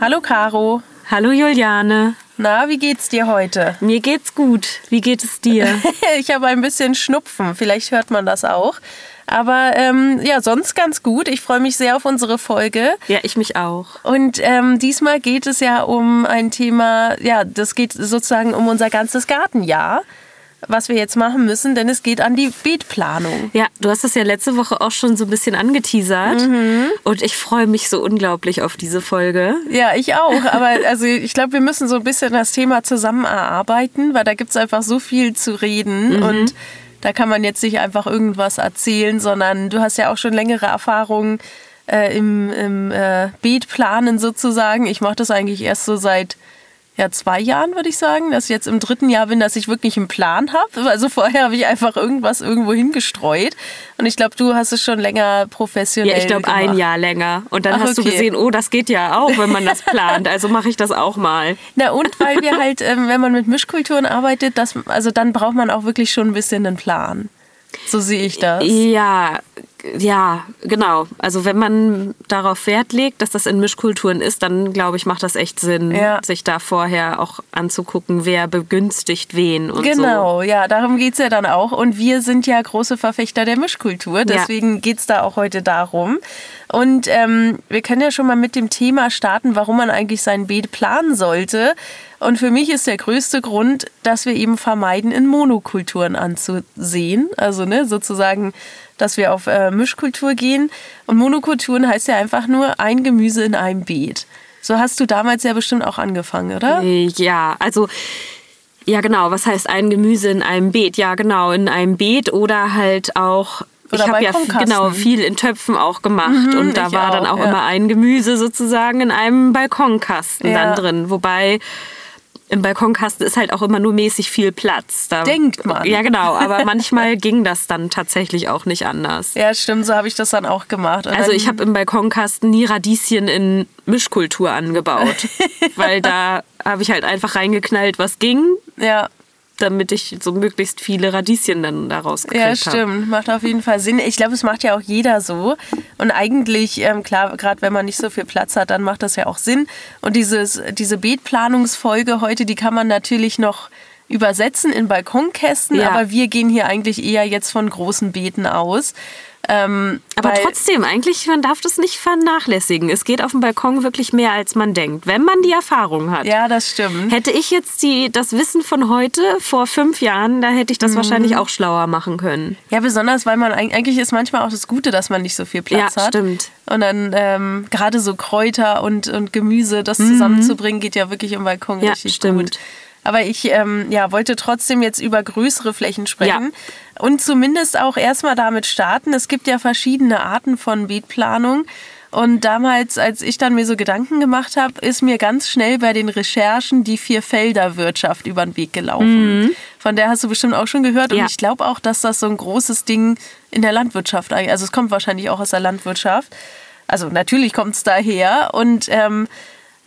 Hallo Caro. Hallo Juliane. Na, wie geht's dir heute? Mir geht's gut. Wie geht es dir? ich habe ein bisschen Schnupfen. Vielleicht hört man das auch. Aber ähm, ja, sonst ganz gut. Ich freue mich sehr auf unsere Folge. Ja, ich mich auch. Und ähm, diesmal geht es ja um ein Thema, ja, das geht sozusagen um unser ganzes Gartenjahr was wir jetzt machen müssen, denn es geht an die Beetplanung. Ja, du hast es ja letzte Woche auch schon so ein bisschen angeteasert mhm. und ich freue mich so unglaublich auf diese Folge. Ja, ich auch, aber also ich glaube, wir müssen so ein bisschen das Thema zusammen erarbeiten, weil da gibt es einfach so viel zu reden mhm. und da kann man jetzt nicht einfach irgendwas erzählen, sondern du hast ja auch schon längere Erfahrungen äh, im, im äh, Beetplanen sozusagen. Ich mache das eigentlich erst so seit ja, zwei Jahren, würde ich sagen, dass ich jetzt im dritten Jahr bin, dass ich wirklich einen Plan habe. Also vorher habe ich einfach irgendwas irgendwo hingestreut. Und ich glaube, du hast es schon länger professionell Ja, ich glaube ein Jahr länger. Und dann Ach, hast okay. du gesehen, oh, das geht ja auch, wenn man das plant. Also mache ich das auch mal. Na und weil wir halt, ähm, wenn man mit Mischkulturen arbeitet, das, also dann braucht man auch wirklich schon ein bisschen einen Plan. So sehe ich das. Ja, ja, genau. Also wenn man darauf Wert legt, dass das in Mischkulturen ist, dann glaube ich, macht das echt Sinn, ja. sich da vorher auch anzugucken, wer begünstigt wen und Genau, so. ja, darum geht es ja dann auch. Und wir sind ja große Verfechter der Mischkultur, deswegen ja. geht es da auch heute darum. Und ähm, wir können ja schon mal mit dem Thema starten, warum man eigentlich sein Beet planen sollte. Und für mich ist der größte Grund, dass wir eben vermeiden, in Monokulturen anzusehen. Also ne, sozusagen dass wir auf äh, Mischkultur gehen. Und Monokulturen heißt ja einfach nur ein Gemüse in einem Beet. So hast du damals ja bestimmt auch angefangen, oder? Ja, also ja genau, was heißt ein Gemüse in einem Beet? Ja, genau, in einem Beet oder halt auch oder ich habe ja genau viel in Töpfen auch gemacht mhm, und da war auch, dann auch ja. immer ein Gemüse sozusagen in einem Balkonkasten ja. dann drin, wobei im Balkonkasten ist halt auch immer nur mäßig viel Platz. Da, Denkt man. Ja, genau. Aber manchmal ging das dann tatsächlich auch nicht anders. Ja, stimmt. So habe ich das dann auch gemacht. Und also ich habe im Balkonkasten nie Radieschen in Mischkultur angebaut. weil da habe ich halt einfach reingeknallt, was ging. Ja damit ich so möglichst viele Radieschen dann daraus gekriegt habe. Ja, stimmt. Hab. Macht auf jeden Fall Sinn. Ich glaube, es macht ja auch jeder so. Und eigentlich, ähm, klar, gerade wenn man nicht so viel Platz hat, dann macht das ja auch Sinn. Und dieses, diese Beetplanungsfolge heute, die kann man natürlich noch übersetzen in Balkonkästen, ja. aber wir gehen hier eigentlich eher jetzt von großen Beeten aus. Ähm, Aber trotzdem, eigentlich, man darf das nicht vernachlässigen. Es geht auf dem Balkon wirklich mehr, als man denkt, wenn man die Erfahrung hat. Ja, das stimmt. Hätte ich jetzt die, das Wissen von heute, vor fünf Jahren, da hätte ich das mhm. wahrscheinlich auch schlauer machen können. Ja, besonders, weil man eigentlich ist manchmal auch das Gute, dass man nicht so viel Platz ja, hat. stimmt. Und dann ähm, gerade so Kräuter und, und Gemüse, das mhm. zusammenzubringen, geht ja wirklich im Balkon ja, richtig stimmt. gut. Aber ich ähm, ja, wollte trotzdem jetzt über größere Flächen sprechen ja. und zumindest auch erstmal damit starten. Es gibt ja verschiedene Arten von Beetplanung. Und damals, als ich dann mir so Gedanken gemacht habe, ist mir ganz schnell bei den Recherchen die Vierfelderwirtschaft über den Weg gelaufen. Mhm. Von der hast du bestimmt auch schon gehört. Und ja. ich glaube auch, dass das so ein großes Ding in der Landwirtschaft, also es kommt wahrscheinlich auch aus der Landwirtschaft. Also natürlich kommt es daher. Und ähm,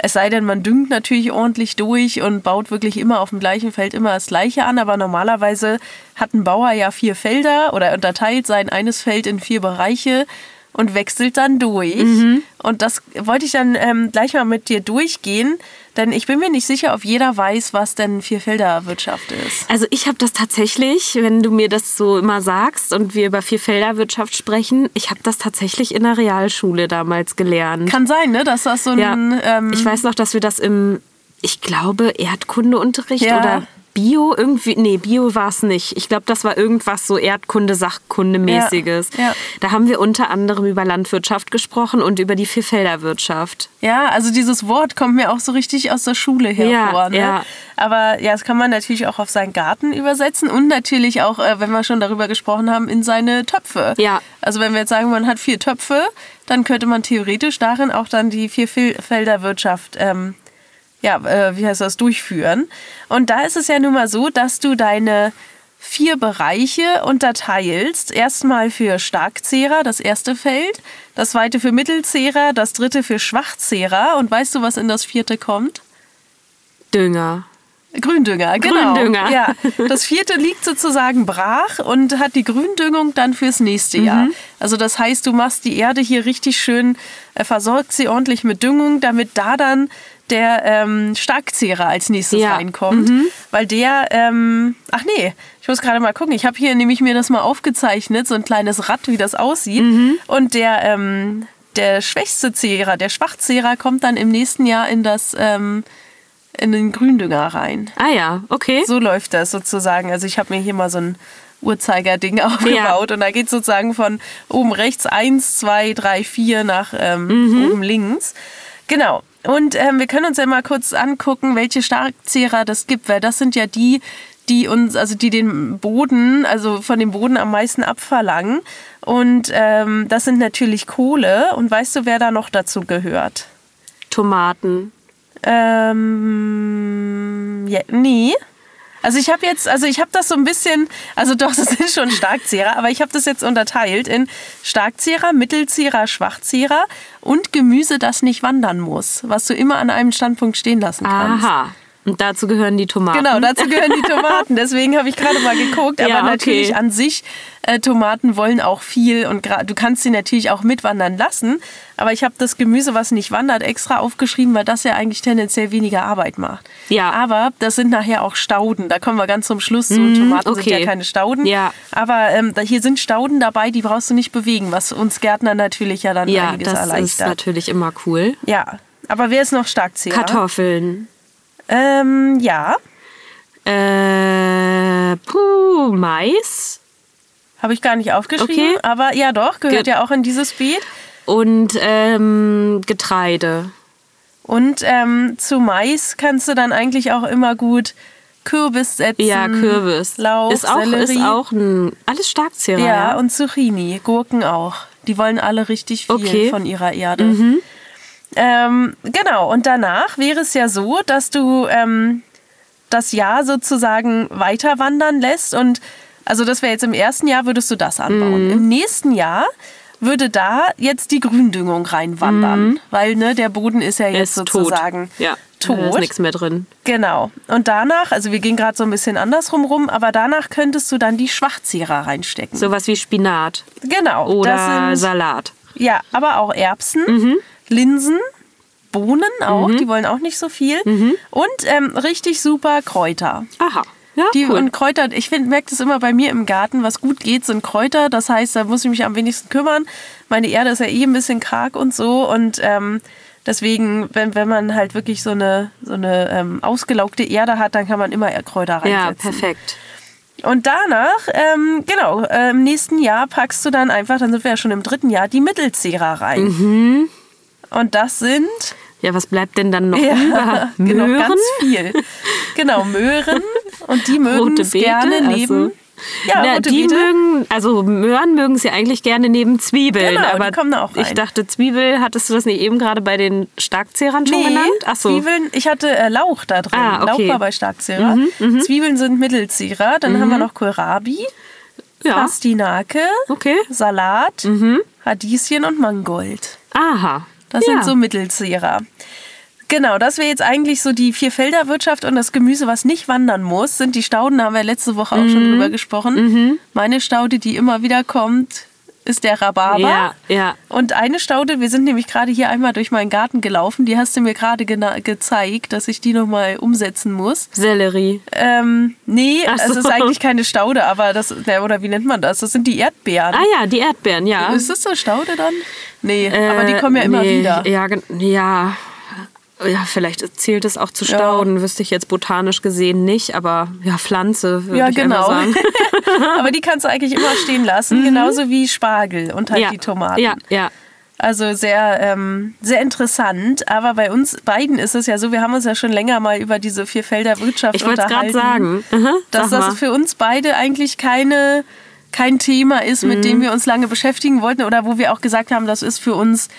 es sei denn, man düngt natürlich ordentlich durch und baut wirklich immer auf dem gleichen Feld immer das Gleiche an. Aber normalerweise hat ein Bauer ja vier Felder oder unterteilt sein eines Feld in vier Bereiche und wechselt dann durch. Mhm. Und das wollte ich dann ähm, gleich mal mit dir durchgehen, denn ich bin mir nicht sicher, ob jeder weiß, was denn Vierfelderwirtschaft ist. Also ich habe das tatsächlich, wenn du mir das so immer sagst und wir über Vierfelderwirtschaft sprechen, ich habe das tatsächlich in der Realschule damals gelernt. Kann sein, ne? Dass das so ein... Ja. Ähm ich weiß noch, dass wir das im ich glaube, Erdkundeunterricht ja. oder Bio irgendwie, nee, Bio war es nicht. Ich glaube, das war irgendwas so Erdkunde, Sachkunde-mäßiges. Ja, ja. Da haben wir unter anderem über Landwirtschaft gesprochen und über die Vierfelderwirtschaft. Ja, also dieses Wort kommt mir auch so richtig aus der Schule hervor. Ja, ne? ja. Aber ja, das kann man natürlich auch auf seinen Garten übersetzen und natürlich auch, äh, wenn wir schon darüber gesprochen haben, in seine Töpfe. Ja. Also wenn wir jetzt sagen, man hat vier Töpfe, dann könnte man theoretisch darin auch dann die Vierfelderwirtschaft ähm, ja, äh, wie heißt das, durchführen. Und da ist es ja nun mal so, dass du deine vier Bereiche unterteilst. Erstmal für Starkzehrer, das erste Feld, das zweite für Mittelzehrer, das dritte für Schwachzehrer. Und weißt du, was in das vierte kommt? Dünger. Gründünger, genau. Gründünger. Ja, das vierte liegt sozusagen brach und hat die Gründüngung dann fürs nächste Jahr. Mhm. Also das heißt, du machst die Erde hier richtig schön, äh, versorgst sie ordentlich mit Düngung, damit da dann der ähm, Starkzehrer als nächstes ja. reinkommt. Mhm. Weil der, ähm, ach nee, ich muss gerade mal gucken. Ich habe hier nämlich mir das mal aufgezeichnet, so ein kleines Rad, wie das aussieht. Mhm. Und der, ähm, der schwächste Zehrer, der Schwachzehrer, kommt dann im nächsten Jahr in das ähm, in den Gründünger rein. Ah ja, okay. So läuft das sozusagen. Also ich habe mir hier mal so ein Uhrzeiger-Ding aufgebaut ja. und da geht sozusagen von oben rechts 1, 2, 3, 4 nach ähm, mhm. oben links. Genau. Und ähm, wir können uns ja mal kurz angucken, welche Starkzehrer das gibt, weil das sind ja die, die uns, also die den Boden, also von dem Boden am meisten abverlangen. Und ähm, das sind natürlich Kohle. Und weißt du, wer da noch dazu gehört? Tomaten. Ähm, ja, nee. Also ich habe jetzt, also ich habe das so ein bisschen, also doch, das sind schon Starkzehrer, aber ich habe das jetzt unterteilt in Starkzehrer, Mittelzehrer, Schwachzehrer und Gemüse, das nicht wandern muss, was du immer an einem Standpunkt stehen lassen kannst. Aha. Und dazu gehören die Tomaten. Genau, dazu gehören die Tomaten. Deswegen habe ich gerade mal geguckt. Aber ja, okay. natürlich an sich, äh, Tomaten wollen auch viel und du kannst sie natürlich auch mitwandern lassen. Aber ich habe das Gemüse, was nicht wandert, extra aufgeschrieben, weil das ja eigentlich tendenziell weniger Arbeit macht. Ja. Aber das sind nachher auch Stauden. Da kommen wir ganz zum Schluss zu. Mm, Tomaten okay. sind ja keine Stauden. Ja. Aber ähm, hier sind Stauden dabei, die brauchst du nicht bewegen, was uns Gärtner natürlich ja dann ja, einiges erleichtert. Ja, das ist natürlich immer cool. Ja. Aber wer ist noch stark Kartoffeln. Ähm, ja. Äh, puh, Mais. Habe ich gar nicht aufgeschrieben, okay. aber ja doch, gehört Ge ja auch in dieses Beet. Und ähm, Getreide. Und ähm, zu Mais kannst du dann eigentlich auch immer gut Kürbis setzen. Ja, Kürbis. Lauch, ist auch, Sellerie. Ist auch ein, alles Starkzehrer. Ja, ja, und Zucchini, Gurken auch. Die wollen alle richtig viel okay. von ihrer Erde. Mhm. Ähm, genau, und danach wäre es ja so, dass du ähm, das Jahr sozusagen weiter wandern lässt. Und also das wäre jetzt im ersten Jahr, würdest du das anbauen. Mhm. Im nächsten Jahr würde da jetzt die Gründüngung reinwandern, mhm. weil ne, der Boden ist ja jetzt ist sozusagen tot. Ja. tot. Da ist nichts mehr drin. Genau. Und danach, also wir gehen gerade so ein bisschen andersrum rum, aber danach könntest du dann die Schwachzehrer reinstecken. Sowas wie Spinat. Genau. Oder sind, Salat. Ja, aber auch Erbsen. Mhm. Linsen, Bohnen auch, mhm. die wollen auch nicht so viel. Mhm. Und ähm, richtig super Kräuter. Aha. Ja, die, cool. Und Kräuter, ich merke das immer bei mir im Garten, was gut geht, sind Kräuter. Das heißt, da muss ich mich am wenigsten kümmern. Meine Erde ist ja eh ein bisschen karg und so. Und ähm, deswegen, wenn, wenn man halt wirklich so eine, so eine ähm, ausgelaugte Erde hat, dann kann man immer Kräuter reinsetzen. Ja, perfekt. Und danach, ähm, genau, äh, im nächsten Jahr packst du dann einfach, dann sind wir ja schon im dritten Jahr, die Mittelzehrer rein. Mhm. Und das sind. Ja, was bleibt denn dann noch ja, über? Möhren? Genau, ganz viel. Genau, Möhren. Und die mögen es gerne neben. Also. Ja, Na, die Beete. mögen, also Möhren mögen sie eigentlich gerne neben Zwiebeln. Genau, aber die kommen da auch rein. Ich dachte, Zwiebel, hattest du das nicht eben gerade bei den Starkzehrern schon nee, genannt? Ach so. Zwiebeln, ich hatte äh, Lauch da drin. Ah, okay. Lauch war bei Starkzehrer. Mhm, mhm, Zwiebeln sind Mittelzehrer. Dann mhm. haben wir noch Kohlrabi, ja. Pastinake, okay. Salat, mhm. Radieschen und Mangold. Aha. Das ja. sind so Mittelzehrer. Genau, das wäre jetzt eigentlich so die Vierfelderwirtschaft und das Gemüse, was nicht wandern muss, sind die Stauden, da haben wir letzte Woche auch mhm. schon drüber gesprochen. Mhm. Meine Staude, die immer wieder kommt, ist der Rhabarber. Ja, ja. Und eine Staude, wir sind nämlich gerade hier einmal durch meinen Garten gelaufen, die hast du mir gerade gezeigt, dass ich die nochmal umsetzen muss. Sellerie. Ähm, nee, so. es ist eigentlich keine Staude, aber das, oder wie nennt man das? Das sind die Erdbeeren. Ah ja, die Erdbeeren, ja. Ist das so Staude dann? Nee, äh, aber die kommen ja immer nee, wieder. Ja, ja. Ja, vielleicht zählt es auch zu Stauden, ja. wüsste ich jetzt botanisch gesehen nicht, aber ja, Pflanze würde ja, ich genau. sagen. aber die kannst du eigentlich immer stehen lassen, mhm. genauso wie Spargel und halt ja. die Tomaten. Ja, ja. Also sehr, ähm, sehr interessant. Aber bei uns beiden ist es ja so, wir haben uns ja schon länger mal über diese Vierfelder Wirtschaft ich unterhalten. Ich wollte gerade sagen, mhm, dass das für uns beide eigentlich keine kein Thema ist, mit mhm. dem wir uns lange beschäftigen wollten oder wo wir auch gesagt haben, das ist für uns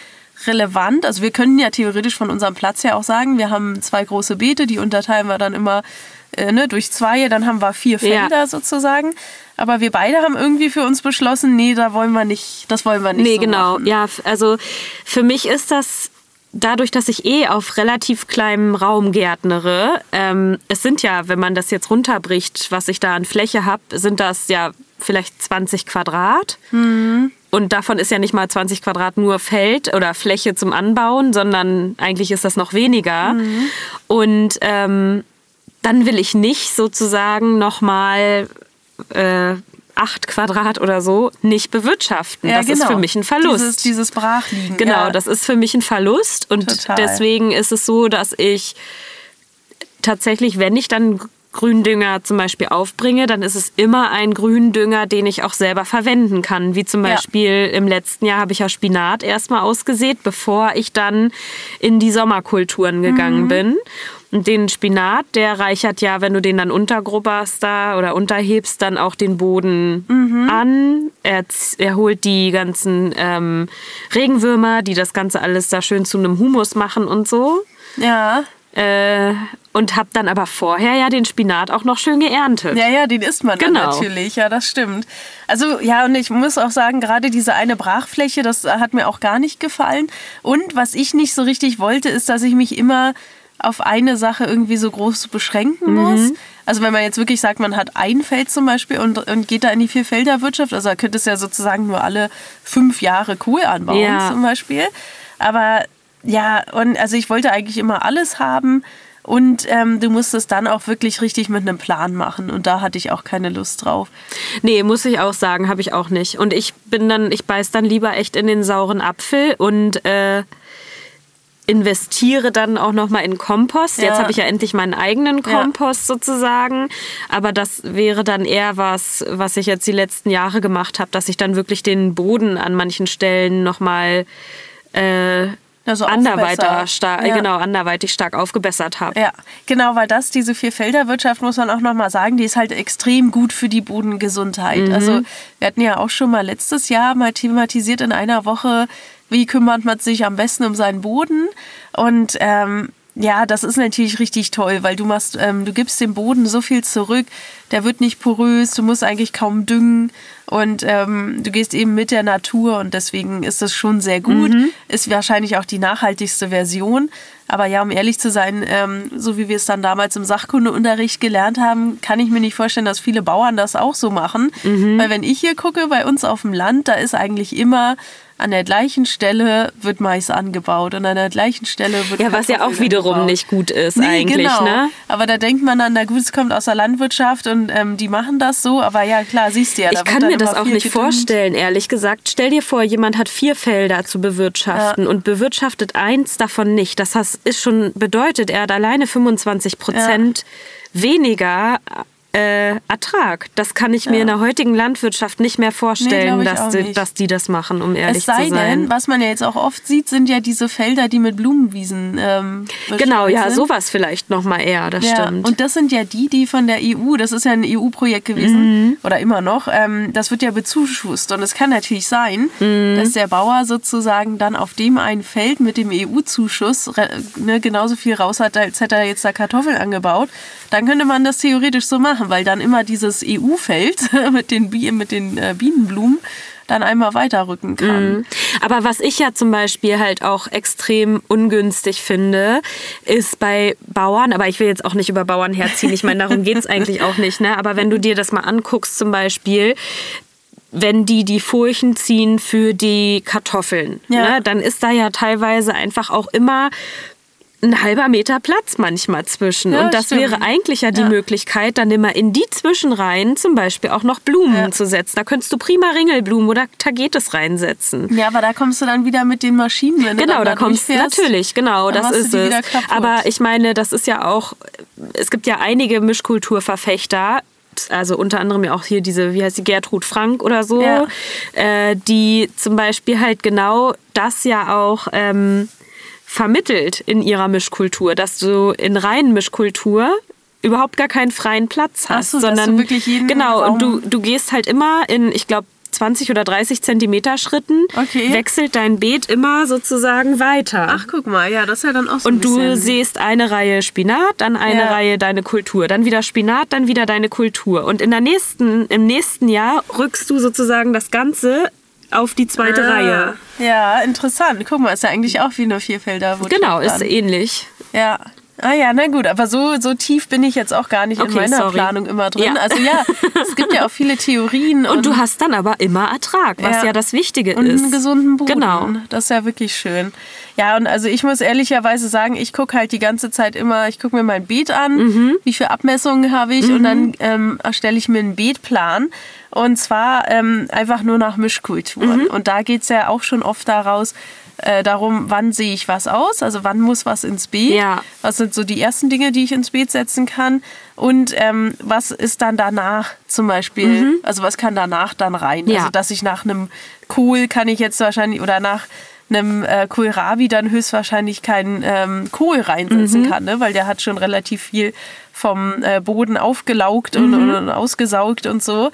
relevant. Also wir können ja theoretisch von unserem Platz her auch sagen, wir haben zwei große Beete, die unterteilen wir dann immer äh, ne, durch zwei, dann haben wir vier Felder ja. sozusagen. Aber wir beide haben irgendwie für uns beschlossen, nee, da wollen wir nicht, das wollen wir nicht. Nee, so genau. Machen. Ja, also für mich ist das dadurch, dass ich eh auf relativ kleinem Raum gärtnere, ähm, es sind ja, wenn man das jetzt runterbricht, was ich da an Fläche habe, sind das ja vielleicht 20 Quadrat. Mhm. Und davon ist ja nicht mal 20 Quadrat nur Feld oder Fläche zum Anbauen, sondern eigentlich ist das noch weniger. Mhm. Und ähm, dann will ich nicht sozusagen nochmal äh, acht Quadrat oder so nicht bewirtschaften. Ja, das genau. ist für mich ein Verlust. Dieses, dieses Brachliegen. Genau, ja. das ist für mich ein Verlust. Und Total. deswegen ist es so, dass ich tatsächlich, wenn ich dann Gründünger zum Beispiel aufbringe, dann ist es immer ein Gründünger, den ich auch selber verwenden kann. Wie zum Beispiel ja. im letzten Jahr habe ich ja Spinat erstmal ausgesät, bevor ich dann in die Sommerkulturen gegangen mhm. bin. Und den Spinat, der reichert ja, wenn du den dann untergrubberst da oder unterhebst, dann auch den Boden mhm. an. Er, er, holt die ganzen ähm, Regenwürmer, die das Ganze alles da schön zu einem Humus machen und so. Ja. Äh, und hab dann aber vorher ja den Spinat auch noch schön geerntet. Ja, ja, den isst man genau. dann natürlich. Ja, das stimmt. Also ja, und ich muss auch sagen, gerade diese eine Brachfläche, das hat mir auch gar nicht gefallen. Und was ich nicht so richtig wollte, ist, dass ich mich immer auf eine Sache irgendwie so groß beschränken muss. Mhm. Also wenn man jetzt wirklich sagt, man hat ein Feld zum Beispiel und, und geht da in die Vierfelderwirtschaft, also da könnte es ja sozusagen nur alle fünf Jahre Kohl anbauen ja. zum Beispiel. Aber ja, und also ich wollte eigentlich immer alles haben. Und ähm, du musst es dann auch wirklich richtig mit einem Plan machen. Und da hatte ich auch keine Lust drauf. Nee, muss ich auch sagen, habe ich auch nicht. Und ich bin dann, ich beiß dann lieber echt in den sauren Apfel und äh, investiere dann auch noch mal in Kompost. Ja. Jetzt habe ich ja endlich meinen eigenen Kompost ja. sozusagen, aber das wäre dann eher was, was ich jetzt die letzten Jahre gemacht habe, dass ich dann wirklich den Boden an manchen Stellen noch mal äh, also anderweitig stark, ja. genau, anderweitig stark aufgebessert habe. Ja, genau, weil das, diese Vierfelderwirtschaft, muss man auch nochmal sagen, die ist halt extrem gut für die Bodengesundheit. Mhm. Also wir hatten ja auch schon mal letztes Jahr mal thematisiert in einer Woche, wie kümmert man sich am besten um seinen Boden. Und ähm, ja, das ist natürlich richtig toll, weil du machst, ähm, du gibst dem Boden so viel zurück, der wird nicht porös, du musst eigentlich kaum düngen und ähm, du gehst eben mit der Natur und deswegen ist das schon sehr gut. Mhm. Ist wahrscheinlich auch die nachhaltigste Version. Aber ja, um ehrlich zu sein, ähm, so wie wir es dann damals im Sachkundeunterricht gelernt haben, kann ich mir nicht vorstellen, dass viele Bauern das auch so machen. Mhm. Weil wenn ich hier gucke, bei uns auf dem Land, da ist eigentlich immer an der gleichen Stelle wird Mais angebaut und an der gleichen Stelle wird Ja, was ja auch wiederum angebaut. nicht gut ist nee, eigentlich, genau. ne? Aber da denkt man dann, na gut, es kommt aus der Landwirtschaft und ähm, die machen das so, aber ja, klar, siehst du ja. Ich kann mir das auch nicht gedüngt. vorstellen, ehrlich gesagt. Stell dir vor, jemand hat vier Felder zu bewirtschaften ja. und bewirtschaftet eins davon nicht. Das ist schon bedeutet, er hat alleine 25 Prozent ja. weniger äh, Ertrag. Das kann ich ja. mir in der heutigen Landwirtschaft nicht mehr vorstellen, nee, dass, die, dass die das machen, um ehrlich es sei zu sein. Denn, was man ja jetzt auch oft sieht, sind ja diese Felder, die mit Blumenwiesen ähm, Genau, ja, sind. sowas vielleicht noch mal eher, das ja, stimmt. Und das sind ja die, die von der EU, das ist ja ein EU-Projekt gewesen mhm. oder immer noch, ähm, das wird ja bezuschusst. Und es kann natürlich sein, mhm. dass der Bauer sozusagen dann auf dem einen Feld mit dem EU-Zuschuss ne, genauso viel raus hat, als hätte er jetzt da Kartoffeln angebaut. Dann könnte man das theoretisch so machen, weil dann immer dieses EU-Feld mit den, mit den äh, Bienenblumen dann einmal weiterrücken kann. Mhm. Aber was ich ja zum Beispiel halt auch extrem ungünstig finde, ist bei Bauern, aber ich will jetzt auch nicht über Bauern herziehen, ich meine, darum geht es eigentlich auch nicht, ne? aber wenn du dir das mal anguckst zum Beispiel, wenn die die Furchen ziehen für die Kartoffeln, ja. ne, dann ist da ja teilweise einfach auch immer ein halber Meter Platz manchmal zwischen. Ja, und das stimmt. wäre eigentlich ja die ja. Möglichkeit, dann immer in die Zwischenreihen zum Beispiel auch noch Blumen ja. zu setzen. Da könntest du prima Ringelblumen oder Tagetes reinsetzen. Ja, aber da kommst du dann wieder mit den Maschinen. Wenn genau, da, kommst du natürlich, genau, das ist es. Aber ich meine, das ist ja auch, es gibt ja einige Mischkulturverfechter, also unter anderem ja auch hier diese, wie heißt die, Gertrud Frank oder so, äh, die zum Beispiel halt genau das ja auch ähm, vermittelt in ihrer Mischkultur, dass du in reinen Mischkultur überhaupt gar keinen freien Platz hast, so, sondern wirklich jeden genau Raum und du du gehst halt immer in, ich glaube 20 oder 30 Zentimeter Schritten okay. wechselt dein Beet immer sozusagen weiter. Ach, guck mal, ja, das ist ja dann auch so Und du siehst eine Reihe Spinat, dann eine ja. Reihe deine Kultur, dann wieder Spinat, dann wieder deine Kultur. Und in der nächsten, im nächsten Jahr rückst du sozusagen das Ganze auf die zweite ah, Reihe. Ja, interessant. Guck mal, ist ja eigentlich auch wie eine Vierfelder. Genau, ist ähnlich. Ja. Ah ja, na gut, aber so, so tief bin ich jetzt auch gar nicht okay, in meiner sorry. Planung immer drin. Ja. Also ja, es gibt ja auch viele Theorien. Und, und du hast dann aber immer Ertrag, was ja, ja das Wichtige und ist. Und einen gesunden Boden. Genau. Das ist ja wirklich schön. Ja, und also ich muss ehrlicherweise sagen, ich gucke halt die ganze Zeit immer, ich gucke mir mein Beet an, mhm. wie viele Abmessungen habe ich mhm. und dann ähm, erstelle ich mir einen Beetplan. Und zwar ähm, einfach nur nach Mischkulturen. Mhm. Und da geht es ja auch schon oft daraus, äh, darum, wann sehe ich was aus, also wann muss was ins Beet, ja. was sind so die ersten Dinge, die ich ins Beet setzen kann und ähm, was ist dann danach zum Beispiel, mhm. also was kann danach dann rein, ja. also dass ich nach einem Kohl kann ich jetzt wahrscheinlich oder nach einem äh, Kohlrabi dann höchstwahrscheinlich keinen ähm, Kohl reinsetzen mhm. kann, ne? weil der hat schon relativ viel vom äh, Boden aufgelaugt mhm. und, und, ausgesaugt und so.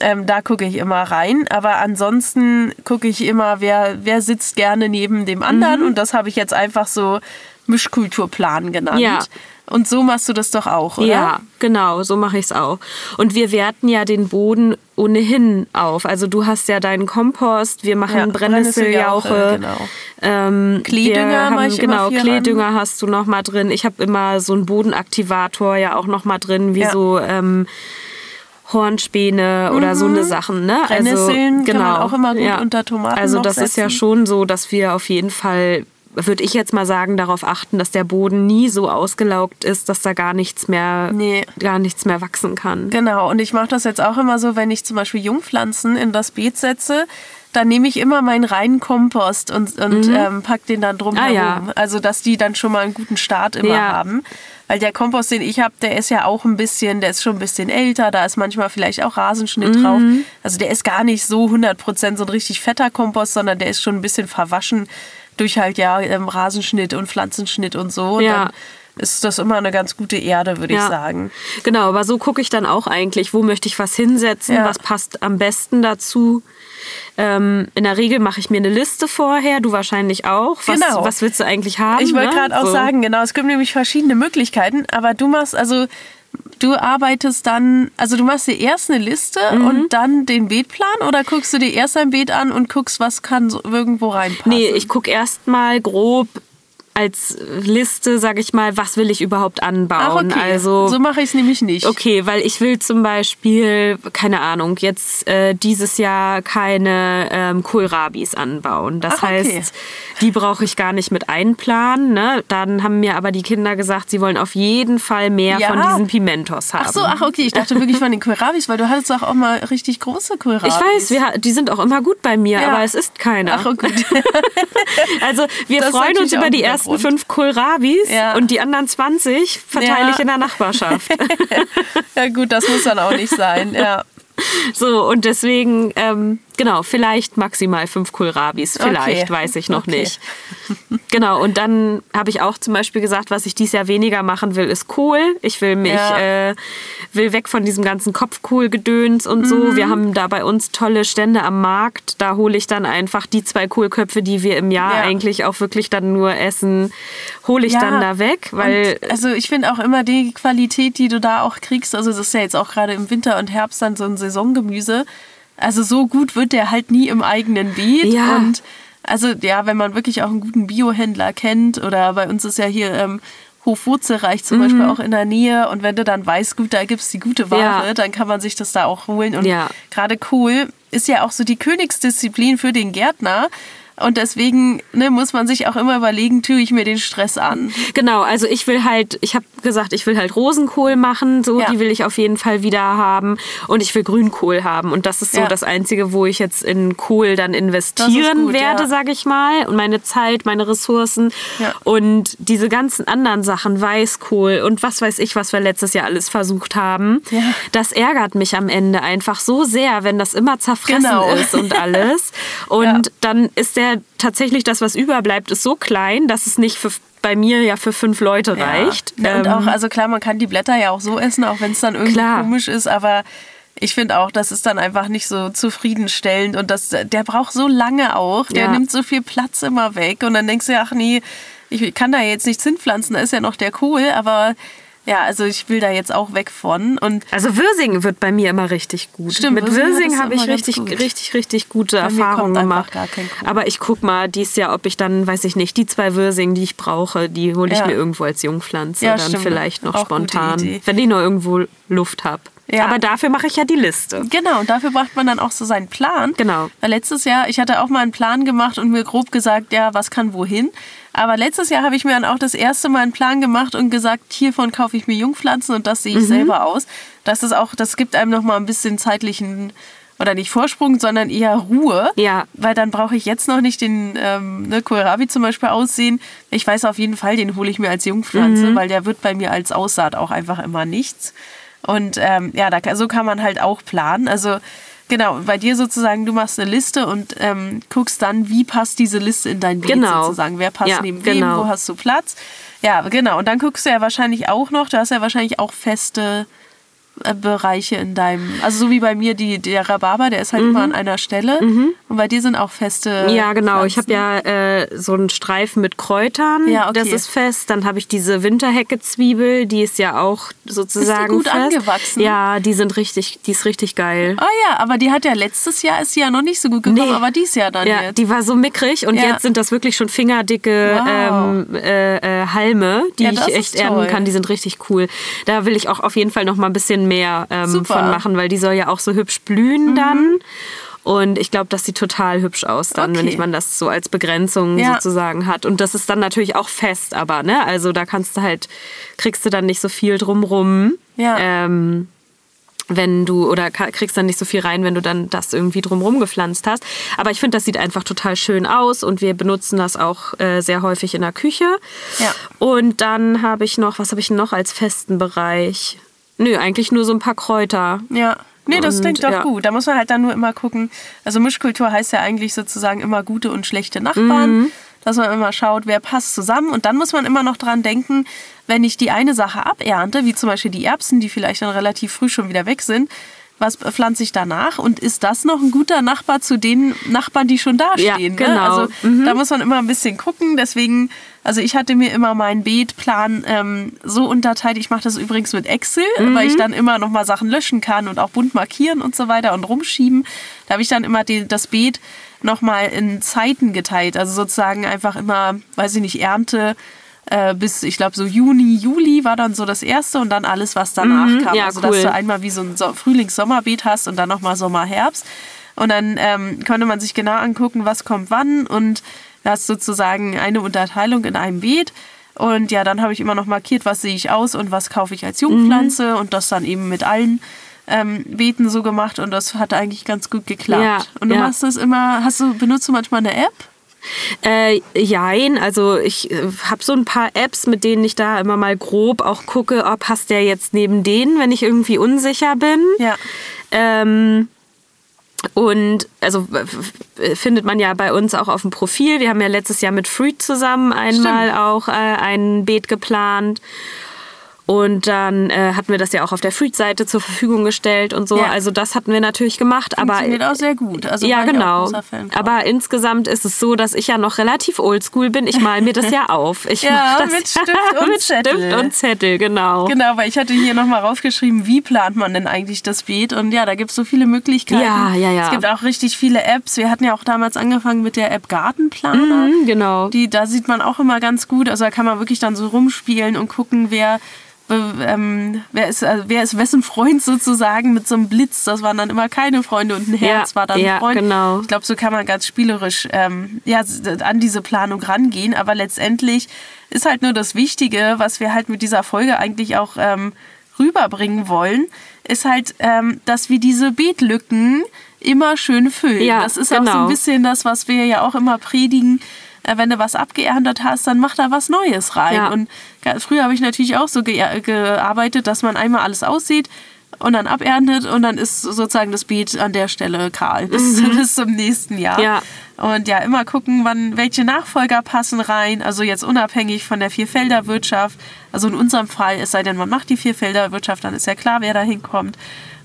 Ähm, da gucke ich immer rein. Aber ansonsten gucke ich immer, wer, wer sitzt gerne neben dem anderen. Mhm. Und das habe ich jetzt einfach so Mischkulturplan genannt. Ja. Und so machst du das doch auch, oder? Ja, genau, so mache ich es auch. Und wir werten ja den Boden ohnehin auf. Also du hast ja deinen Kompost, wir machen ja, Brennnesseljauche. Genau. Ähm, Kleedünger haben, ich Genau, Kleedünger an. hast du noch mal drin. Ich habe immer so einen Bodenaktivator ja auch noch mal drin, wie ja. so... Ähm, Hornspäne mhm. oder so eine mhm. Sachen. Ne? Also, genau. kann man auch immer gut ja. unter Tomaten Also das ist ja schon so, dass wir auf jeden Fall würde ich jetzt mal sagen, darauf achten, dass der Boden nie so ausgelaugt ist, dass da gar nichts mehr, nee. gar nichts mehr wachsen kann. Genau, und ich mache das jetzt auch immer so, wenn ich zum Beispiel Jungpflanzen in das Beet setze, dann nehme ich immer meinen reinen Kompost und, und mhm. ähm, pack den dann drum ah, herum. Ja. Also, dass die dann schon mal einen guten Start immer ja. haben. Weil der Kompost, den ich habe, der ist ja auch ein bisschen, der ist schon ein bisschen älter, da ist manchmal vielleicht auch Rasenschnitt mhm. drauf. Also der ist gar nicht so 100% so ein richtig fetter Kompost, sondern der ist schon ein bisschen verwaschen durch halt ja ähm, Rasenschnitt und Pflanzenschnitt und so. Und ja. dann ist das immer eine ganz gute Erde, würde ja. ich sagen. Genau, aber so gucke ich dann auch eigentlich, wo möchte ich was hinsetzen, ja. was passt am besten dazu. Ähm, in der Regel mache ich mir eine Liste vorher, du wahrscheinlich auch. Was, genau. was willst du eigentlich haben? Ich wollte ne? gerade auch so. sagen, genau, es gibt nämlich verschiedene Möglichkeiten, aber du machst also du arbeitest dann, also du machst dir erst eine Liste mhm. und dann den Beetplan oder guckst du dir erst ein Beet an und guckst, was kann so irgendwo reinpassen? Nee, ich gucke erst mal grob, als Liste, sage ich mal, was will ich überhaupt anbauen. Ach, okay. Also so mache ich es nämlich nicht. Okay, weil ich will zum Beispiel, keine Ahnung, jetzt äh, dieses Jahr keine ähm, Kohlrabis anbauen. Das Ach, heißt, okay. die brauche ich gar nicht mit einplanen. Ne? Dann haben mir aber die Kinder gesagt, sie wollen auf jeden Fall mehr ja. von diesen Pimentos haben. Ach so, ach okay, ich dachte wirklich von den Kohlrabis, weil du hattest auch, auch mal richtig große Kohlrabis. Ich weiß, wir, die sind auch immer gut bei mir, ja. aber es ist keiner. Ach, okay. also wir das freuen uns über die ersten ersten fünf Kohlrabis ja. und die anderen 20 verteile ja. ich in der Nachbarschaft. ja gut, das muss dann auch nicht sein, ja. So, und deswegen, ähm, genau, vielleicht maximal fünf Kohlrabis. Vielleicht, okay. weiß ich noch okay. nicht. Genau, und dann habe ich auch zum Beispiel gesagt, was ich dieses Jahr weniger machen will, ist Kohl. Ich will mich, ja. äh, will weg von diesem ganzen Kopfkohlgedöns und mhm. so. Wir haben da bei uns tolle Stände am Markt. Da hole ich dann einfach die zwei Kohlköpfe, die wir im Jahr ja. eigentlich auch wirklich dann nur essen, hole ich ja. dann da weg. Weil und also ich finde auch immer die Qualität, die du da auch kriegst, also das ist ja jetzt auch gerade im Winter und Herbst dann so ein Saisongemüse. Also so gut wird der halt nie im eigenen Beet. Ja. Und also ja, wenn man wirklich auch einen guten Biohändler kennt oder bei uns ist ja hier ähm, Hof Wurzelreich zum mhm. Beispiel auch in der Nähe und wenn du dann weißt, gut, da gibt es die gute Ware, ja. dann kann man sich das da auch holen. Und ja. gerade cool ist ja auch so die Königsdisziplin für den Gärtner. Und deswegen ne, muss man sich auch immer überlegen, tue ich mir den Stress an. Genau, also ich will halt, ich habe gesagt, ich will halt Rosenkohl machen, so, ja. die will ich auf jeden Fall wieder haben. Und ich will Grünkohl haben. Und das ist so ja. das Einzige, wo ich jetzt in Kohl dann investieren gut, werde, ja. sage ich mal. Und meine Zeit, meine Ressourcen. Und diese ganzen anderen Sachen, Weißkohl und was weiß ich, was wir letztes Jahr alles versucht haben, das ärgert mich am Ende einfach so sehr, wenn das immer zerfressen genau. ist und alles. Und dann ist der der tatsächlich das, was überbleibt, ist so klein, dass es nicht für bei mir ja für fünf Leute reicht. Ja, und ähm, auch, also klar, man kann die Blätter ja auch so essen, auch wenn es dann irgendwie klar. komisch ist, aber ich finde auch, das ist dann einfach nicht so zufriedenstellend und das, der braucht so lange auch, der ja. nimmt so viel Platz immer weg und dann denkst du, ach nee, ich kann da jetzt nichts hinpflanzen, da ist ja noch der Kohl, aber Ja, also ich will da jetzt auch weg von. Und also Würsing wird bei mir immer richtig gut. Stimmt, Mit Würsing habe ich richtig, richtig, richtig gute bei Erfahrungen gemacht. Aber ich guck mal dies Jahr, ob ich dann, weiß ich nicht, die zwei Würsing, die ich brauche, die hole ich ja. mir irgendwo als Jungpflanze. Ja, dann stimmt. vielleicht noch auch spontan, wenn ich noch irgendwo Luft habe. Ja. Aber dafür mache ich ja die Liste. Genau, und dafür braucht man dann auch so seinen Plan. Genau. Weil letztes Jahr, ich hatte auch mal einen Plan gemacht und mir grob gesagt, ja, was kann wohin. Aber letztes Jahr habe ich mir dann auch das erste Mal einen Plan gemacht und gesagt, hiervon kaufe ich mir Jungpflanzen und das sehe ich mhm. selber aus. Das ist auch, das gibt einem noch mal ein bisschen zeitlichen oder nicht Vorsprung, sondern eher Ruhe. Ja. Weil dann brauche ich jetzt noch nicht den ähm, ne, Kohlrabi zum Beispiel aussehen. Ich weiß auf jeden Fall, den hole ich mir als Jungpflanze, mhm. weil der wird bei mir als Aussaat auch einfach immer nichts. Und ähm, ja, da, so kann man halt auch planen. Also Genau, bei dir sozusagen, du machst eine Liste und ähm, guckst dann, wie passt diese Liste in dein Beet genau. sozusagen. Wer passt ja, neben genau. wem, wo hast du Platz. Ja, genau. Und dann guckst du ja wahrscheinlich auch noch, du hast ja wahrscheinlich auch feste Bereiche in deinem, also so wie bei mir die, der Rhabarber, der ist halt mhm. immer an einer Stelle mhm. und bei dir sind auch feste. Ja, genau. Pflanzen. Ich habe ja äh, so einen Streifen mit Kräutern, ja, okay. das ist fest. Dann habe ich diese Winterhecke-Zwiebel, die ist ja auch sozusagen ist die gut fest. angewachsen. Ja, die sind richtig, die ist richtig geil. Oh ja, aber die hat ja letztes Jahr ist sie ja noch nicht so gut gekommen, nee. aber dieses Jahr dann ja, jetzt. Die war so mickrig und ja. jetzt sind das wirklich schon fingerdicke wow. ähm, äh, äh, Halme, die ja, ich echt ernten kann. Die sind richtig cool. Da will ich auch auf jeden Fall noch mal ein bisschen mehr ähm, von machen, weil die soll ja auch so hübsch blühen mhm. dann. Und ich glaube, das sieht total hübsch aus dann, okay. wenn ich man das so als Begrenzung ja. sozusagen hat. Und das ist dann natürlich auch fest, aber, ne? Also da kannst du halt, kriegst du dann nicht so viel drumrum. Ja. Ähm, wenn du oder kriegst dann nicht so viel rein, wenn du dann das irgendwie drumherum gepflanzt hast. Aber ich finde, das sieht einfach total schön aus und wir benutzen das auch äh, sehr häufig in der Küche. Ja. Und dann habe ich noch, was habe ich noch als festen Bereich? Nö, eigentlich nur so ein paar Kräuter. Ja. Nee, das und, klingt doch ja. gut. Da muss man halt dann nur immer gucken. Also Mischkultur heißt ja eigentlich sozusagen immer gute und schlechte Nachbarn. Mhm. Dass man immer schaut, wer passt zusammen. Und dann muss man immer noch dran denken, wenn ich die eine Sache abernte, wie zum Beispiel die Erbsen, die vielleicht dann relativ früh schon wieder weg sind, was pflanze ich danach und ist das noch ein guter Nachbar zu den Nachbarn, die schon da stehen? Ja, genau. Ne? Also mhm. da muss man immer ein bisschen gucken. Deswegen, also ich hatte mir immer meinen Beetplan ähm, so unterteilt. Ich mache das übrigens mit Excel, mhm. weil ich dann immer noch mal Sachen löschen kann und auch bunt markieren und so weiter und rumschieben. Da habe ich dann immer die, das Beet noch mal in Zeiten geteilt. Also sozusagen einfach immer, weiß ich nicht, Ernte äh, bis, ich glaube, so Juni, Juli war dann so das erste und dann alles, was danach mhm, kam. Ja, also, cool. dass du einmal wie so ein so Frühlings-Sommerbeet hast und dann nochmal Sommer, Herbst. Und dann ähm, konnte man sich genau angucken, was kommt wann und du hast sozusagen eine Unterteilung in einem Beet. Und ja, dann habe ich immer noch markiert, was sehe ich aus und was kaufe ich als Jungpflanze mhm. und das dann eben mit allen ähm, Beeten so gemacht und das hat eigentlich ganz gut geklappt. Ja, und du ja. machst das immer, hast du, benutzt du manchmal eine App? Äh, jein, also ich äh, habe so ein paar Apps, mit denen ich da immer mal grob auch gucke, ob passt der jetzt neben denen, wenn ich irgendwie unsicher bin. Ja. Ähm, und also findet man ja bei uns auch auf dem Profil. Wir haben ja letztes Jahr mit Fruit zusammen einmal Stimmt. auch äh, ein Beet geplant. Und dann äh, hatten wir das ja auch auf der Fruit-Seite zur Verfügung gestellt und so. Ja. Also das hatten wir natürlich gemacht. Funktioniert aber auch sehr gut. Also ja, genau. Aber insgesamt ist es so, dass ich ja noch relativ oldschool bin. Ich male mir das ja auf. Ich ja, das mit Stift und mit Zettel. Stift und Zettel, genau. Genau, weil ich hatte hier nochmal raufgeschrieben, wie plant man denn eigentlich das Beet? Und ja, da gibt es so viele Möglichkeiten. Ja, ja, ja. Es gibt auch richtig viele Apps. Wir hatten ja auch damals angefangen mit der App Gartenplaner. Mhm, genau. Die, da sieht man auch immer ganz gut. Also da kann man wirklich dann so rumspielen und gucken, wer ähm, wer, ist, also wer ist wessen Freund sozusagen mit so einem Blitz. Das waren dann immer keine Freunde und ein Herz ja, war dann ja, Freund. Genau. Ich glaube, so kann man ganz spielerisch ähm, ja, an diese Planung rangehen. Aber letztendlich ist halt nur das Wichtige, was wir halt mit dieser Folge eigentlich auch ähm, rüberbringen wollen, ist halt, ähm, dass wir diese Beetlücken immer schön füllen. Ja, das ist genau. auch so ein genau. bisschen das, was wir ja auch immer predigen wenn du was abgeerntet hast, dann mach da was Neues rein. Ja. Und früher habe ich natürlich auch so ge gearbeitet, dass man einmal alles aussieht und dann aberntet und dann ist sozusagen das Beet an der Stelle kahl bis, mhm. bis zum nächsten Jahr. Ja. Und ja, immer gucken, wann welche Nachfolger passen rein. Also jetzt unabhängig von der Vierfelderwirtschaft. Also in unserem Fall, es sei denn, man macht die Vierfelderwirtschaft, dann ist ja klar, wer da hinkommt.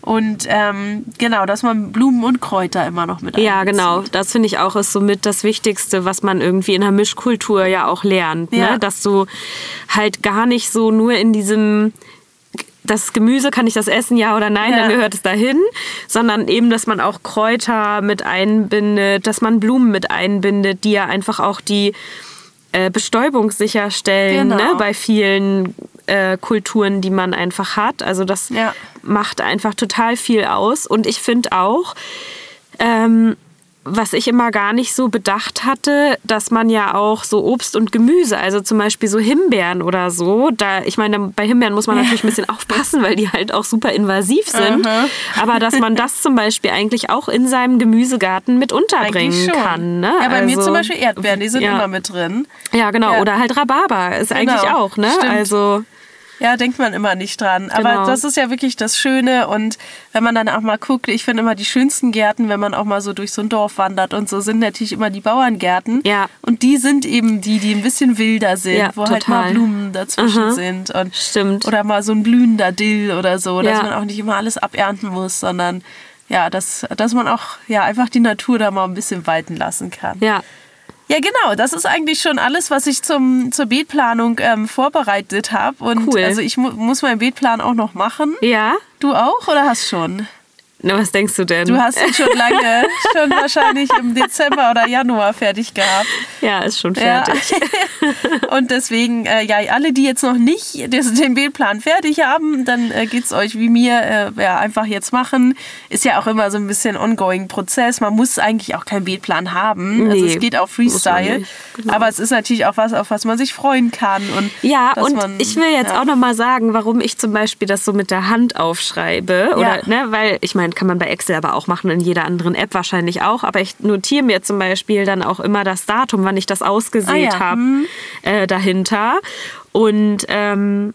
Und ähm, genau, dass man Blumen und Kräuter immer noch mit Ja, genau. Das finde ich auch ist somit das Wichtigste, was man irgendwie in der Mischkultur ja auch lernt. Ne? Ja. Ne? Dass du halt gar nicht so nur in diesem das Gemüse, kann ich das essen, ja oder nein, ja. dann gehört es dahin, sondern eben, dass man auch Kräuter mit einbindet, dass man Blumen mit einbindet, die ja einfach auch die äh, Bestäubung sicherstellen ne, genau. ne, bei vielen äh, Kulturen, die man einfach hat. Also das ja. macht einfach total viel aus. Und ich finde auch, ähm, was ich immer gar nicht so bedacht hatte, dass man ja auch so Obst und Gemüse, also zum Beispiel so Himbeeren oder so, da, ich meine, bei Himbeeren muss man natürlich ein bisschen aufpassen, weil die halt auch super invasiv sind, -huh. aber dass man das zum Beispiel eigentlich auch in seinem Gemüsegarten mit unterbringen kann. Ne? Ja, bei also, mir zum Beispiel Erdbeeren, die sind ja. immer mit drin. Ja, genau, ja. oder halt Rhabarber ist genau. eigentlich auch, ne? Stimmt. Also ja, denkt man immer nicht dran. Aber genau. das ist ja wirklich das Schöne. Und wenn man dann auch mal guckt, ich finde immer die schönsten Gärten, wenn man auch mal so durch so ein Dorf wandert und so, sind natürlich immer die Bauerngärten. Ja. Und die sind eben die, die ein bisschen wilder sind, ja, wo total. halt mal Blumen dazwischen Aha. sind. Und Stimmt. Oder mal so ein blühender Dill oder so, dass ja. man auch nicht immer alles abernten muss, sondern ja, dass, dass man auch ja, einfach die Natur da mal ein bisschen walten lassen kann. Ja, ja, genau. Das ist eigentlich schon alles, was ich zum, zur Beetplanung ähm, vorbereitet habe. Und cool. also ich mu muss meinen Beetplan auch noch machen. Ja. Du auch oder hast schon? Na, was denkst du denn? Du hast ihn schon lange, schon wahrscheinlich im Dezember oder Januar fertig gehabt. Ja, ist schon fertig. Ja. Und deswegen, äh, ja, alle, die jetzt noch nicht den Bildplan fertig haben, dann äh, geht es euch wie mir, äh, ja, einfach jetzt machen. Ist ja auch immer so ein bisschen ongoing Prozess. Man muss eigentlich auch keinen Bildplan haben. Also nee, also es geht auch Freestyle. Genau. Aber es ist natürlich auch was, auf was man sich freuen kann. Und ja, und man, ich will jetzt ja. auch nochmal sagen, warum ich zum Beispiel das so mit der Hand aufschreibe. Oder, ja. ne, weil ich meine, kann man bei Excel aber auch machen, in jeder anderen App wahrscheinlich auch. Aber ich notiere mir zum Beispiel dann auch immer das Datum, wann ich das ausgesät ah, ja. habe, mhm. äh, dahinter. Und ähm,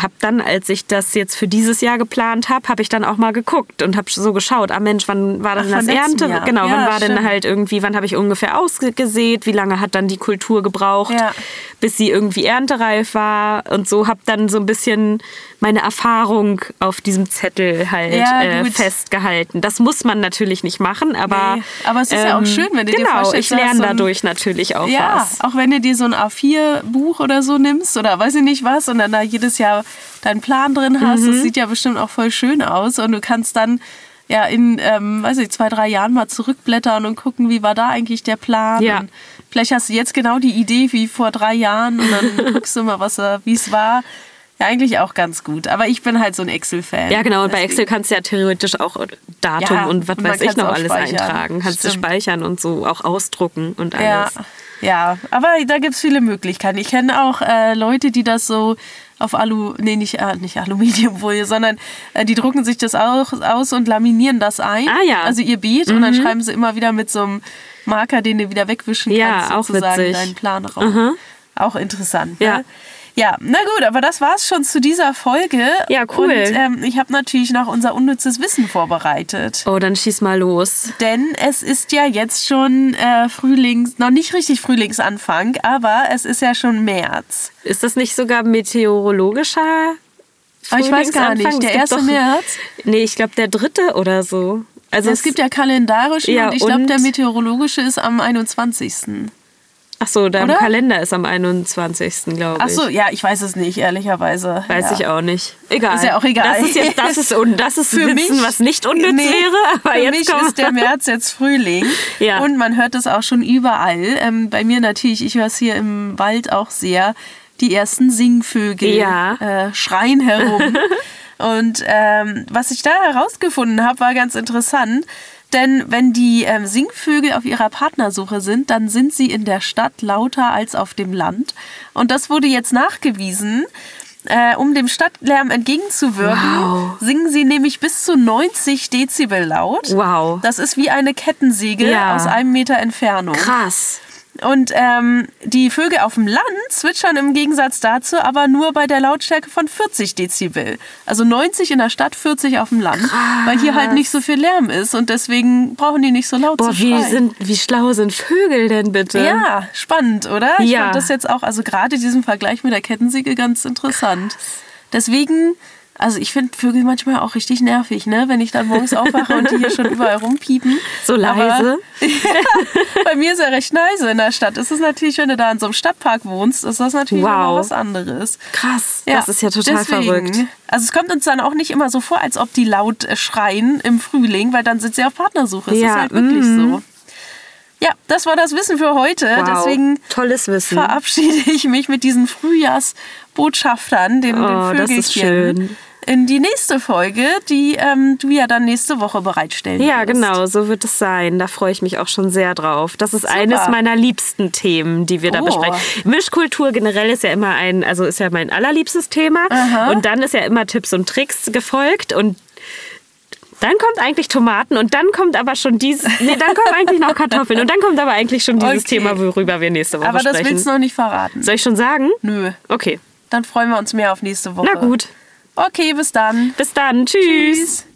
habe dann, als ich das jetzt für dieses Jahr geplant habe, habe ich dann auch mal geguckt und habe so geschaut, ah Mensch, wann war denn Ach, das Ernte? Jahr. Genau, ja, wann war stimmt. denn halt irgendwie, wann habe ich ungefähr ausgesät, wie lange hat dann die Kultur gebraucht, ja. bis sie irgendwie erntereif war und so habe dann so ein bisschen meine Erfahrung auf diesem Zettel halt ja, äh, festgehalten. Das muss man natürlich nicht machen, aber nee, aber es ist ähm, ja auch ähm, schön, wenn du genau, dir vorstellst, ich lerne so dadurch natürlich auch ja, was. auch wenn du dir so ein A4-Buch oder so nimmst oder weiß ich nicht was und dann da jedes Jahr deinen Plan drin hast. Mhm. Das sieht ja bestimmt auch voll schön aus und du kannst dann ja in, ähm, weiß ich, zwei, drei Jahren mal zurückblättern und gucken, wie war da eigentlich der Plan. Ja. Und vielleicht hast du jetzt genau die Idee wie vor drei Jahren und dann guckst du mal, was wie es war. Ja, eigentlich auch ganz gut. Aber ich bin halt so ein Excel-Fan. Ja, genau. Und bei Excel kannst du ja theoretisch auch Datum ja, und was weiß ich noch alles speichern. eintragen. Kannst Stimmt. du speichern und so auch ausdrucken und alles. Ja, ja. aber da gibt es viele Möglichkeiten. Ich kenne auch äh, Leute, die das so auf Alu, nee, nicht, äh, nicht Aluminiumfolie, sondern äh, die drucken sich das auch aus und laminieren das ein. Ah ja. Also ihr Beet mhm. und dann mhm. schreiben sie immer wieder mit so einem Marker, den du wieder wegwischen ja, kannst, sozusagen auch witzig. deinen Plan raus. Mhm. Auch interessant. Ne? Ja. Na gut, aber das war's schon zu dieser Folge. Ja, cool. Und ähm, ich habe natürlich noch unser unnützes Wissen vorbereitet. Oh, dann schieß mal los. Denn es ist ja jetzt schon äh, Frühlings, noch nicht richtig Frühlingsanfang, aber es ist ja schon März. Ist das nicht sogar meteorologischer aber ich weiß gar nicht, der erste doch, März? Nee, ich glaube der dritte oder so. Also es, es gibt ja kalendarische ja, und ich glaube der meteorologische ist am 21. Ach so, der Kalender ist am 21. glaube ich. Ach so, ja, ich weiß es nicht, ehrlicherweise. Weiß ja. ich auch nicht. Egal. Ist ja auch egal. Das ist, jetzt, das ist, un, das ist für Wissen, mich, was nicht unnütz nee, wäre. Aber für jetzt mich ist der März jetzt Frühling. ja. Und man hört es auch schon überall. Ähm, bei mir natürlich, ich höre es hier im Wald auch sehr. Die ersten Singvögel ja. äh, schreien herum. Und ähm, was ich da herausgefunden habe, war ganz interessant. Denn wenn die ähm, Singvögel auf ihrer Partnersuche sind, dann sind sie in der Stadt lauter als auf dem Land. Und das wurde jetzt nachgewiesen. Äh, um dem Stadtlärm entgegenzuwirken, wow. singen sie nämlich bis zu 90 Dezibel laut. Wow. Das ist wie eine Kettensäge ja. aus einem Meter Entfernung. Krass. Und ähm, die Vögel auf dem Land zwitschern im Gegensatz dazu aber nur bei der Lautstärke von 40 Dezibel. Also 90 in der Stadt, 40 auf dem Land. Krass. Weil hier halt nicht so viel Lärm ist und deswegen brauchen die nicht so laut Boah, zu schreien. Wie, sind, wie schlau sind Vögel denn bitte? Ja, spannend, oder? Ich ja. fand das jetzt auch, also gerade diesen Vergleich mit der Kettensäge ganz interessant. Krass. Deswegen also ich finde Vögel manchmal auch richtig nervig, ne? Wenn ich dann morgens aufwache und die hier schon überall rumpiepen. So leise? Aber, ja, bei mir ist ja recht leise in der Stadt. Es ist natürlich, wenn du da in so einem Stadtpark wohnst, ist das natürlich wow. was anderes. Krass, ja, das ist ja total deswegen, verrückt. Also es kommt uns dann auch nicht immer so vor, als ob die laut schreien im Frühling, weil dann sind sie auf Partnersuche. Es ja, ist halt wirklich mm. so. Ja, das war das Wissen für heute. Wow, Deswegen tolles Wissen. verabschiede ich mich mit diesen Frühjahrsbotschaftern, den, oh, den Vögelchen. Das ist schön in die nächste Folge, die ähm, du ja dann nächste Woche bereitstellen Ja, wirst. genau, so wird es sein. Da freue ich mich auch schon sehr drauf. Das ist Super. eines meiner liebsten Themen, die wir oh. da besprechen. Mischkultur generell ist ja immer ein, also ist ja mein allerliebstes Thema. Aha. Und dann ist ja immer Tipps und Tricks gefolgt und dann kommt eigentlich Tomaten und dann kommt aber schon dieses. Nee, dann kommen eigentlich noch Kartoffeln und dann kommt aber eigentlich schon dieses okay. Thema, worüber wir nächste Woche aber sprechen. Aber das willst du noch nicht verraten. Soll ich schon sagen? Nö. Okay. Dann freuen wir uns mehr auf nächste Woche. Na gut. Okay, bis dann. Bis dann. Tschüss. Tschüss.